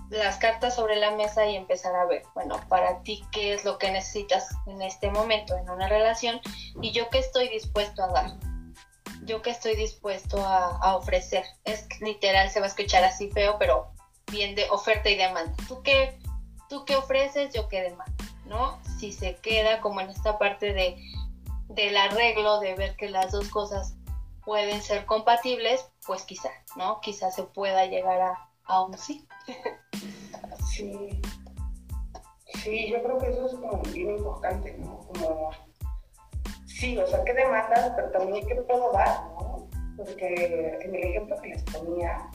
las cartas sobre la mesa y empezar a ver, bueno, para ti qué es lo que necesitas en este momento en una relación y yo qué estoy dispuesto a dar, yo qué estoy dispuesto a, ofrecer. Es literal, se va a escuchar así feo, pero bien de oferta y demanda. ¿Tú qué, tú qué ofreces, yo qué demanda, ¿no? Si se queda como en esta parte de, del arreglo, de ver que las dos cosas pueden ser compatibles, pues quizá, ¿no? Quizá se pueda llegar a, a un sí. Sí. Sí, yo creo que eso es como bien importante, ¿no? Como, sí, o sea, ¿qué demandas? Pero también qué puedo dar, ¿no? Porque en el ejemplo que les ponía,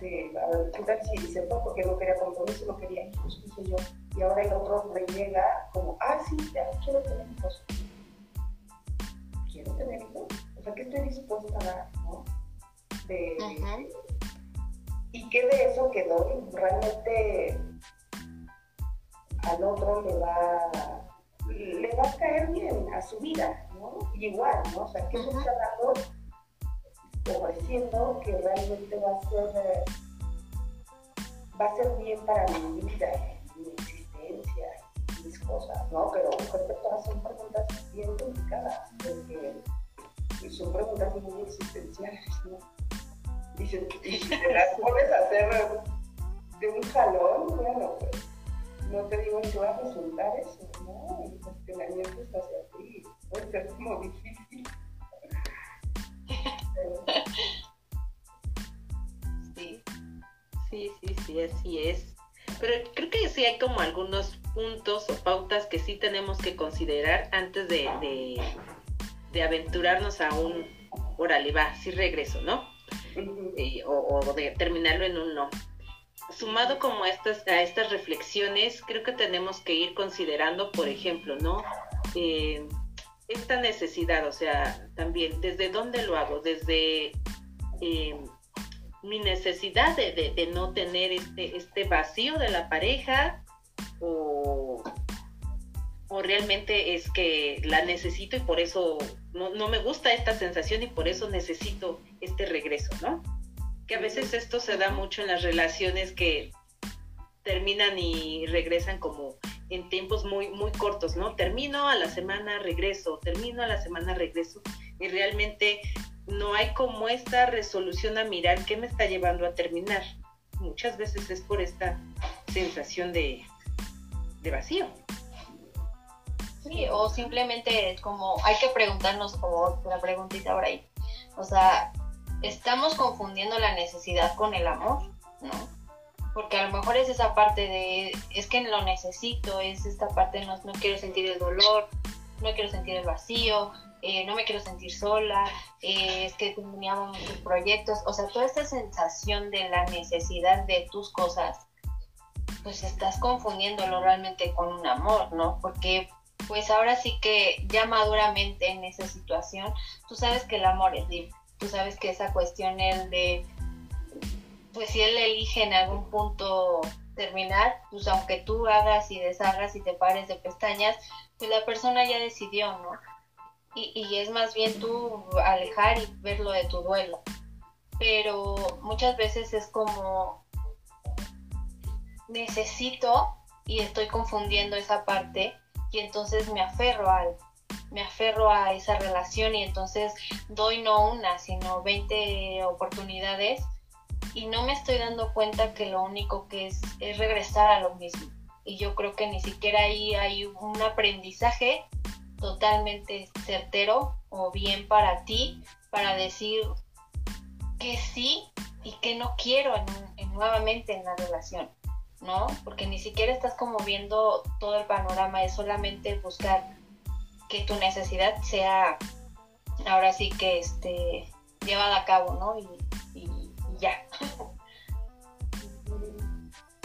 de, a ver, ¿qué tal si se fue porque no quería compromiso, no quería hijos, qué sé yo? Y ahora el otro le llega como, ah, sí, ya quiero tener hijos. ¿Quiero tener hijos? O sea, ¿qué estoy dispuesta a dar, no? De, y qué de eso quedó realmente al otro le va, le va a caer bien a su vida, ¿no? igual, ¿no? O sea, ¿qué se está dando ofreciendo que realmente va a ser, va a ser bien para mi vida, mi existencia, mis cosas, ¿no? Pero creo que todas son preguntas bien complicadas, porque son preguntas muy existenciales, ¿no? Y si, te las pones a hacer de un jalón, bueno, pues no te digo que va a resultar eso, ¿no? El cuestionamiento hacia ti, puede ser como difícil. Sí, sí, sí, sí, así es. Pero creo que sí hay como algunos puntos o pautas que sí tenemos que considerar antes de, de, aventurarnos a un, órale, va, sí regreso, ¿no? <laughs> O, o, de terminarlo en un no. Sumado como a estas, a estas reflexiones, creo que tenemos que ir considerando, por ejemplo, ¿no? Eh, esta necesidad, o sea, también, ¿desde dónde lo hago? Desde eh, mi necesidad de, no tener este, este vacío de la pareja o, realmente es que la necesito y por eso no, no, me gusta esta sensación y por eso necesito este regreso, ¿no? Que a veces esto se da mucho en las relaciones que terminan y regresan como en tiempos muy, muy cortos, ¿no? Termino a la semana, regreso, termino a la semana, regreso. Y realmente no hay como esta resolución a mirar qué me está llevando a terminar. Muchas veces es por esta sensación de, de vacío. Sí, o simplemente como hay que preguntarnos como una preguntita ahora ahí. O sea, estamos confundiendo la necesidad con el amor, ¿no? porque a lo mejor es esa parte de, es que lo necesito, es esta parte, no, no quiero sentir el dolor, no quiero sentir el vacío, eh, no me quiero sentir sola, eh, es que teníamos muchos proyectos, o sea, toda esta sensación de la necesidad de tus cosas, pues estás confundiéndolo realmente con un amor, ¿no? Porque pues ahora sí que ya maduramente en esa situación, tú sabes que el amor es libre, tú sabes que esa cuestión es de pues si él elige en algún punto terminar, pues aunque tú hagas y deshagas y te pares de pestañas, pues la persona ya decidió, ¿no? Y, y es más bien tú alejar y verlo de tu duelo. Pero muchas veces es como necesito y estoy confundiendo esa parte y entonces me aferro al me aferro a esa relación y entonces doy no una, sino 20 oportunidades y no me estoy dando cuenta que lo único que es es regresar a lo mismo. Y yo creo que ni siquiera ahí hay un aprendizaje totalmente certero o bien para ti para decir que sí y que no quiero nuevamente en la relación, ¿no? Porque ni siquiera estás como viendo todo el panorama, es solamente buscar que tu necesidad sea ahora sí que esté llevada a cabo, ¿no? Y, ya.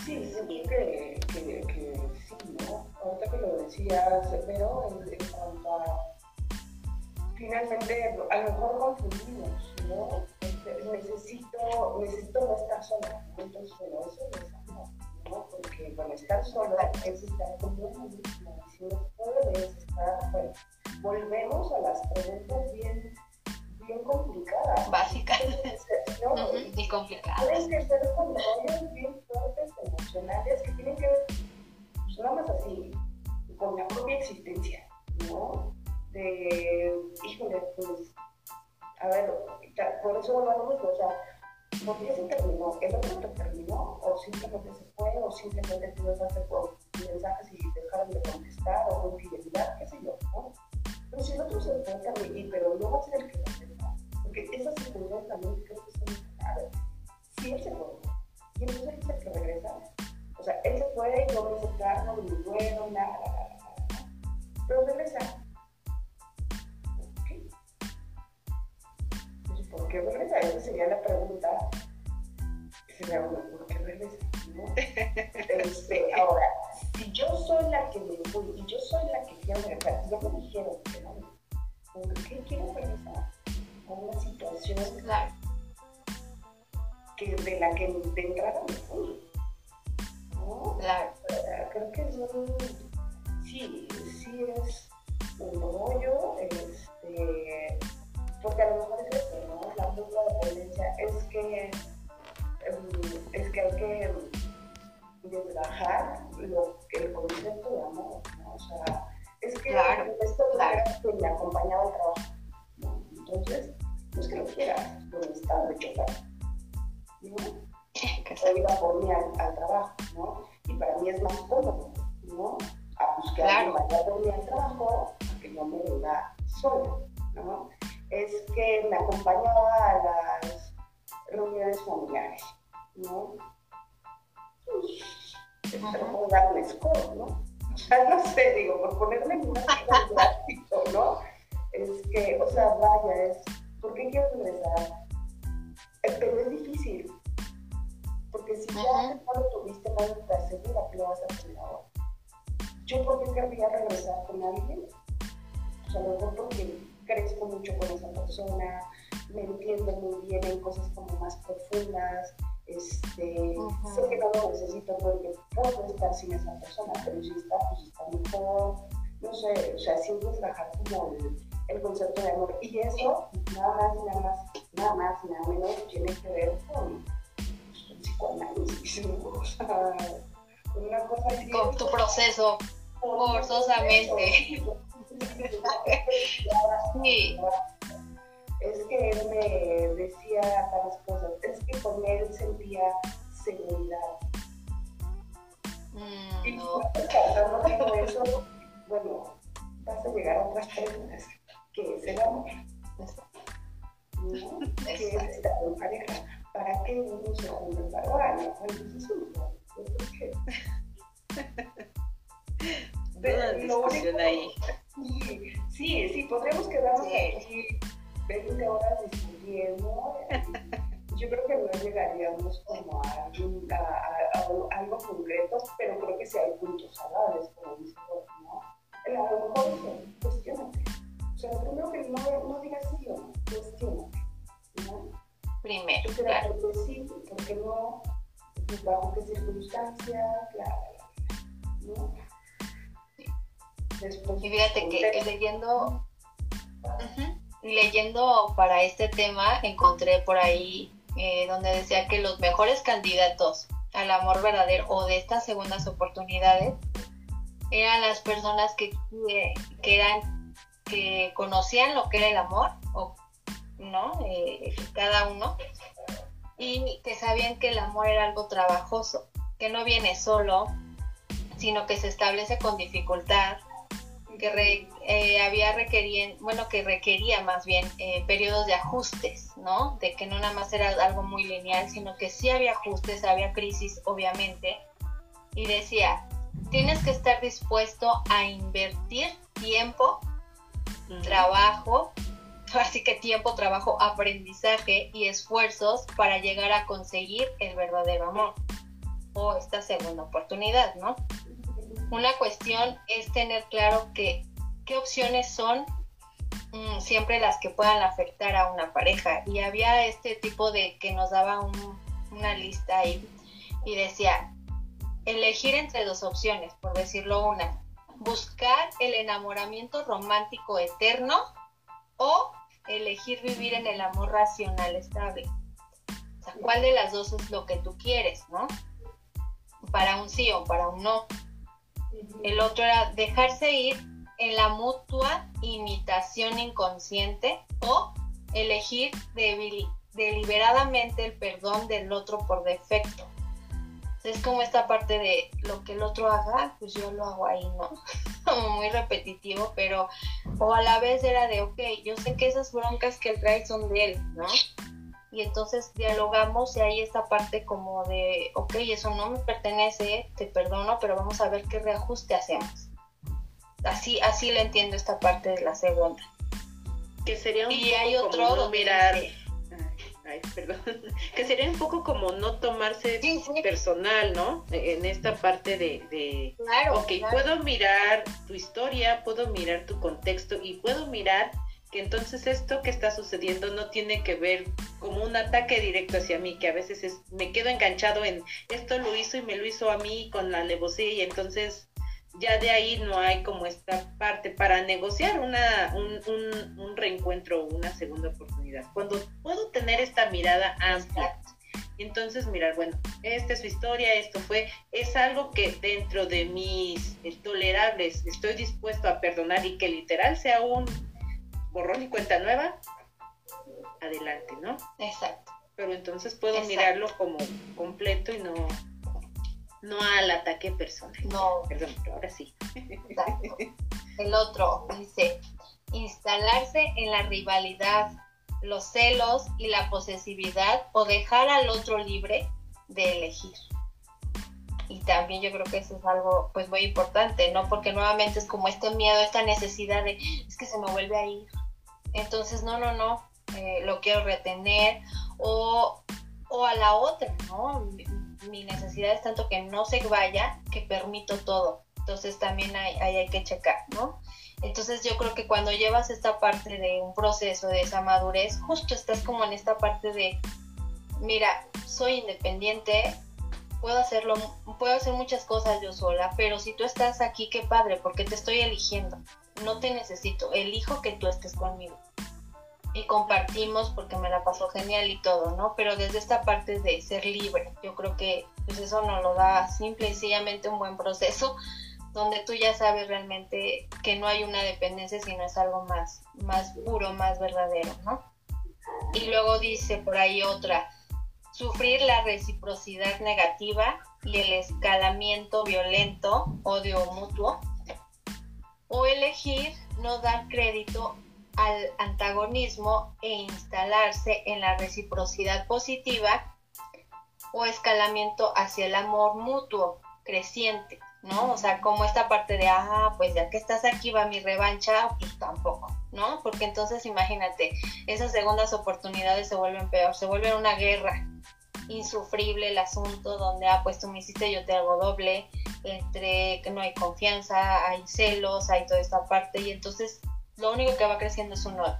Sí, sí, que, que, que sí, ¿no? Ahorita que lo decías, pero en, en cuanto a finalmente a lo mejor confundimos, ¿no? Este, necesito, necesito no estar sola, entonces bueno, eso es amor, ¿no? Porque bueno, estar sola es estar como una misma, si no puedes estar, volvemos a las preguntas bien bien complicadas. Básicas. ¿no? Y complicadas. Tienen que ser con rollos bien fuertes, emocionales, que tienen que ver, pues nada más así, con la propia existencia, ¿no? De, híjole, pues, a ver, por eso volvamos, o sea, ¿por qué se terminó? ¿El otro te terminó? ¿O simplemente se fue? ¿O simplemente tú por mensajes y dejaron de contestar? ¿O con fidelidad? ¿Qué sé yo? ¿no? Pero si el otro se fue también, pero no va a ser el que porque esas situaciones también creo que son ver, Si él se fue, y entonces es el que regresa, o sea, él se fue y no me cargo, ni me nada, nada, nada, pero regresa. ¿Por qué regresa? Esa sería la pregunta. Sería, bueno, ¿por qué regresa? ¿No? <laughs> Este, ahora, si yo soy la que me fui y yo soy la que quiero regresar, ya me dijeron que no, ¿por qué quiero regresar? una situación que de la que de entrada me fui. ¿no? Claro. Creo que es un, sí, sí es un rollo, este, porque a lo mejor es esto, ¿no? la culpa de la violencia, es que, em, es que hay que desgajar el concepto de amor, ¿no? O sea, es que claro, esto claro. que me acompañaba al trabajo, ¿no? Entonces, no es que lo quieras, no estado de chocar, ¿no? Que se iba por mí al, trabajo, ¿no? Y para mí es más cómodo, ¿no? A buscar claro. a por mí al trabajo, a que yo me vea sola, ¿no? Es que me acompañaba a las reuniones familiares, ¿no? Pues, puedo dar un score, ¿no? Sea, no sé, digo, por ponerme en un plástico, ¿no? Es que, o sea, vaya, es, ¿por qué quiero regresar? Pero es difícil, porque si ya no lo tuviste, no te asegura que lo vas a hacer ahora. ¿Yo por qué querría regresar con alguien? O sea, mejor porque crezco mucho con esa persona, me entiendo muy bien en cosas como más profundas, este, sé que no lo necesito porque puedo estar sin esa persona, pero si está, pues está mejor, no sé, o sea, siempre trabajar como el, el, concepto de amor. Y eso, nada más, nada más, nada más, nada menos, tiene que ver con, pues, con psicoanálisis. <laughs> O sea, una cosa. Con tu proceso, forzosamente. <laughs> sí es que él me decía tales cosas, es que con él sentía seguridad. Mm, y no. todo eso, bueno, vas a llegar a otras preguntas, que es el amor. ¿No? Que es estar en pareja. ¿Para qué uno se junta para baño? Entonces uno, porque... Toda discusión ahí. Sí, sí, podríamos quedarnos aquí 20 horas discutiendo. <laughs> Yo creo que no llegaríamos como a, algo concreto, pero creo que sí hay puntos salables, como dice ¿no? A lo mejor es cuestionate. O sea, primero que no, no digas sí o no, cuestionate. ¿no? Primero. Porque claro. Porque sí, porque no, bajo qué circunstancias, claro, ¿no? Después, y fíjate que leyendo. Uh leyendo para este tema encontré por ahí eh, donde decía que los mejores candidatos al amor verdadero o de estas segundas oportunidades eran las personas que, que eran que conocían lo que era el amor o no eh, cada uno y que sabían que el amor era algo trabajoso que no viene solo sino que se establece con dificultad que eh, había requerían, bueno, que requería más bien eh, periodos de ajustes, ¿no? De que no nada más era algo muy lineal, sino que sí había ajustes, había crisis, obviamente. Y decía, tienes que estar dispuesto a invertir tiempo, trabajo, <laughs> así que tiempo, trabajo, aprendizaje y esfuerzos para llegar a conseguir el verdadero amor o esta segunda oportunidad, ¿no? Una cuestión es tener claro que qué opciones son mm, siempre las que puedan afectar a una pareja. Y había este tipo de que nos daba una lista ahí y decía, elegir entre dos opciones, por decirlo una, buscar el enamoramiento romántico eterno o elegir vivir en el amor racional estable. O sea, ¿cuál de las dos es lo que tú quieres, no? Para un sí o para un no. El otro era dejarse ir en la mutua imitación inconsciente o elegir deliberadamente el perdón del otro por defecto. Es como esta parte de lo que el otro haga, pues yo lo hago ahí, ¿no? <laughs> Como muy repetitivo, pero o a la vez era de, ok, yo sé que esas broncas que él trae son de él, ¿no? Y entonces dialogamos y hay esta parte como de, ok, eso no me pertenece, te perdono, pero vamos a ver qué reajuste hacemos. Así, así le entiendo esta parte de la segunda. Que sería un y poco hay otro como no mirar, ay, perdón, <laughs> que sería un poco como no tomarse personal, ¿no? En esta parte de, de claro, ok, puedo mirar tu historia, puedo mirar tu contexto y puedo mirar que entonces esto que está sucediendo no tiene que ver como un ataque directo hacia mí, que a veces es, me quedo enganchado en esto lo hizo y me lo hizo a mí con la alevosía y entonces ya de ahí no hay como esta parte para negociar una, un, un, un reencuentro o una segunda oportunidad. Cuando puedo tener esta mirada amplia entonces mirar, bueno, esta es su historia, esto fue, es algo que dentro de mis eh, tolerables estoy dispuesto a perdonar y que literal sea un borrón y cuenta nueva, adelante, ¿no? Exacto. Pero entonces puedo mirarlo como completo y no, no al ataque personal. No. Perdón, pero ahora sí. Exacto. <laughs> El otro dice, instalarse en la rivalidad, los celos y la posesividad o dejar al otro libre de elegir. Y también yo creo que eso es algo pues muy importante, ¿no? Porque nuevamente es como este miedo, esta necesidad de, es que se me vuelve a ir. Entonces, no, no, no, eh, lo quiero retener o, o a la otra, ¿no? Mi, necesidad es tanto que no se vaya que permito todo. Entonces también hay, hay que checar, ¿no? Entonces yo creo que cuando llevas esta parte de un proceso de esa madurez, justo estás como en esta parte de, mira, soy independiente, puedo hacerlo, puedo hacer muchas cosas yo sola, pero si tú estás aquí, qué padre, porque te estoy eligiendo, no te necesito, elijo que tú estés conmigo. Y compartimos porque me la pasó genial y todo, ¿no? Pero desde esta parte de ser libre, yo creo que pues eso nos lo da simple y sencillamente un buen proceso donde tú ya sabes realmente que no hay una dependencia, sino es algo más, más puro, más verdadero, ¿no? Y luego dice por ahí otra, sufrir la reciprocidad negativa y el escalamiento violento, odio mutuo, o elegir no dar crédito al antagonismo e instalarse en la reciprocidad positiva o escalamiento hacia el amor mutuo creciente. ¿no? O sea, como esta parte de, ah, pues ya que estás aquí va mi revancha, pues tampoco, ¿no? Porque entonces imagínate, esas segundas oportunidades se vuelven peor, se vuelve una guerra insufrible el asunto donde, ah, pues tú me hiciste, yo te hago doble, entre que no hay confianza, hay celos, hay toda esta parte y entonces lo único que va creciendo es un odio.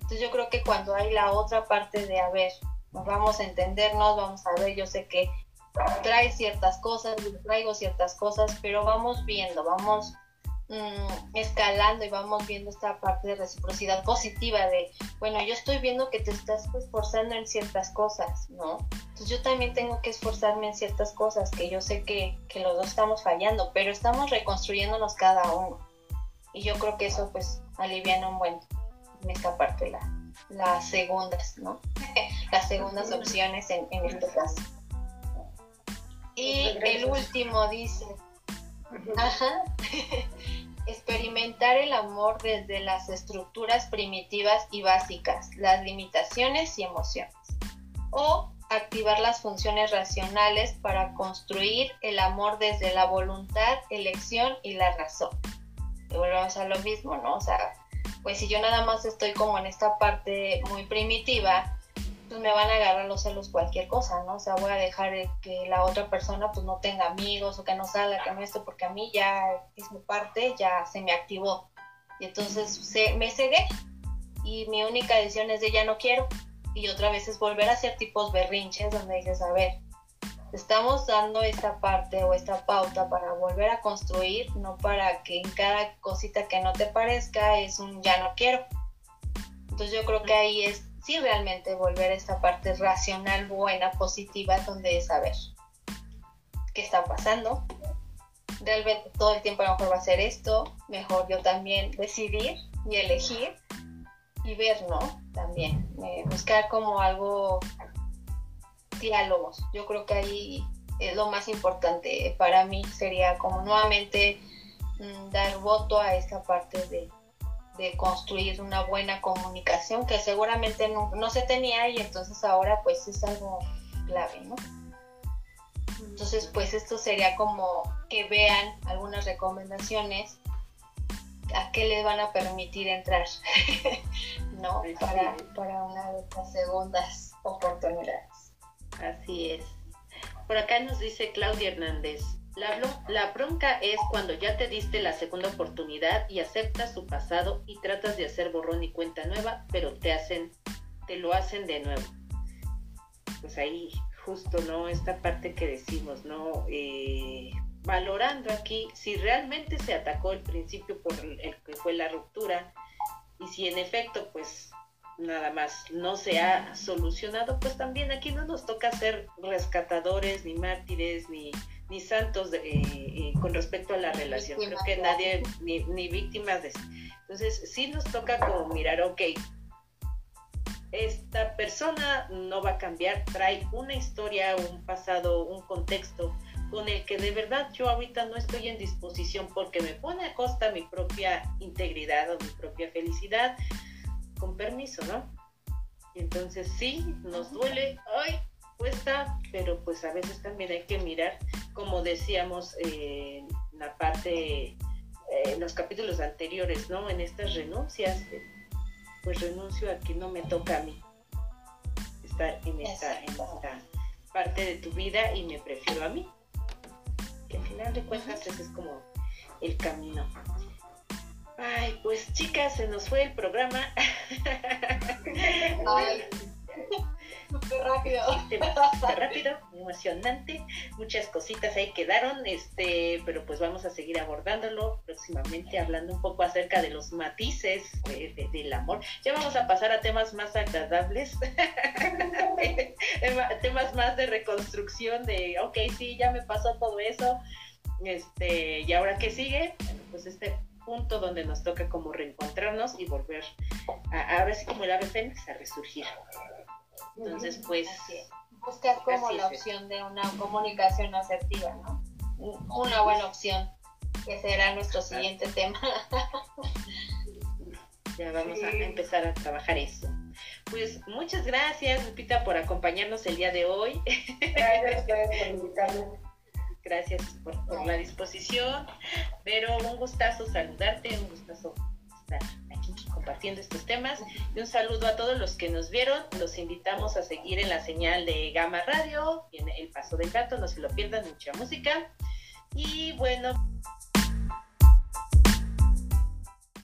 Entonces yo creo que cuando hay la otra parte de, a ver, vamos a entendernos, vamos a ver, yo sé que trae ciertas cosas, traigo ciertas cosas, pero vamos viendo, vamos mm, escalando y vamos viendo esta parte de reciprocidad positiva de, bueno, yo estoy viendo que te estás esforzando en ciertas cosas, ¿no? Entonces yo también tengo que esforzarme en ciertas cosas que yo sé que, que los dos estamos fallando, pero estamos reconstruyéndonos cada uno. Y yo creo que eso pues aliviana un buen en esta parte la, las segundas, ¿no? <laughs> las segundas opciones en, en este caso. Y el último dice, ajá, <laughs> experimentar el amor desde las estructuras primitivas y básicas, las limitaciones y emociones. O activar las funciones racionales para construir el amor desde la voluntad, elección y la razón. Y volvemos a lo mismo, ¿no? O sea, pues si yo nada más estoy como en esta parte muy primitiva, pues me van a agarrar los celos cualquier cosa, ¿no? O sea, voy a dejar que la otra persona pues no tenga amigos o que no salga, que no esto, porque a mí ya es mi parte, ya se me activó. Y entonces se, me cegué y mi única decisión es de ya no quiero. Y otra vez es volver a hacer tipos berrinches donde dices, a ver, estamos dando esta parte o esta pauta para volver a construir, no para que en cada cosita que no te parezca es un ya no quiero. Entonces yo creo que ahí es sí realmente volver a esta parte racional, buena, positiva, donde es saber qué está pasando. Realmente todo el tiempo a lo mejor va a ser esto, mejor yo también decidir y elegir y ver, ¿no? También, eh, buscar como algo, diálogos. Yo creo que ahí es lo más importante para mí, sería como nuevamente mm, dar voto a esta parte de de construir una buena comunicación que seguramente no, se tenía y entonces ahora pues es algo clave, ¿no? Entonces pues esto sería como que vean algunas recomendaciones a qué les van a permitir entrar, <laughs> ¿no? Para, para una de estas segundas oportunidades. Así es. Por acá nos dice Claudia Hernández, la, bronca es cuando ya te diste la segunda oportunidad y aceptas su pasado y tratas de hacer borrón y cuenta nueva, pero te hacen, te lo hacen de nuevo. Pues ahí justo, ¿no? Esta parte que decimos, ¿no? Eh, valorando aquí si realmente se atacó el principio por el que fue la ruptura y si en efecto, pues nada más no se ha solucionado, pues también aquí no nos toca ser rescatadores, ni mártires, ni, ni santos eh, eh, con respecto a la relación. Creo que nadie, ni, ni víctimas de eso. Entonces, sí nos toca como mirar, ok, esta persona no va a cambiar, trae una historia, un pasado, un contexto con el que de verdad yo ahorita no estoy en disposición porque me pone a costa mi propia integridad o mi propia felicidad, con permiso, ¿no? Entonces sí, nos duele, ay, cuesta, pero pues a veces también hay que mirar, como decíamos en la parte, en los capítulos anteriores, ¿no? En estas renuncias, pues renuncio a que no me toca a mí estar en esta, en esta parte de tu vida y me prefiero a mí. Que al final de cuentas ese es como el camino. Ay, pues chicas, se nos fue el programa. <laughs> <laughs> Ay. Súper rápido. <laughs> Súper rápido, emocionante. Muchas cositas ahí quedaron, este, pero pues vamos a seguir abordándolo próximamente, hablando un poco acerca de los matices del amor. Ya vamos a pasar a temas más agradables, <laughs> temas más de reconstrucción, de, ok, sí, ya me pasó todo eso, este, y ahora qué sigue, pues este punto donde nos toca como reencontrarnos y volver, a, ahora sí como el ave fénix, a resurgir. Entonces, pues... Buscar como la opción de una comunicación asertiva, ¿no? Una buena opción, que será nuestro siguiente tema. <laughs> ya vamos a empezar a trabajar eso. Pues muchas gracias, Lupita, por acompañarnos el día de hoy. Gracias por invitarme <laughs> gracias por, la disposición. Pero un gustazo saludarte, un gustazo aquí compartiendo estos temas. Y un saludo a todos los que nos vieron. Los invitamos a seguir en la señal de Gama Radio, en El Paso del Gato, no se lo pierdan, mucha música. Y bueno.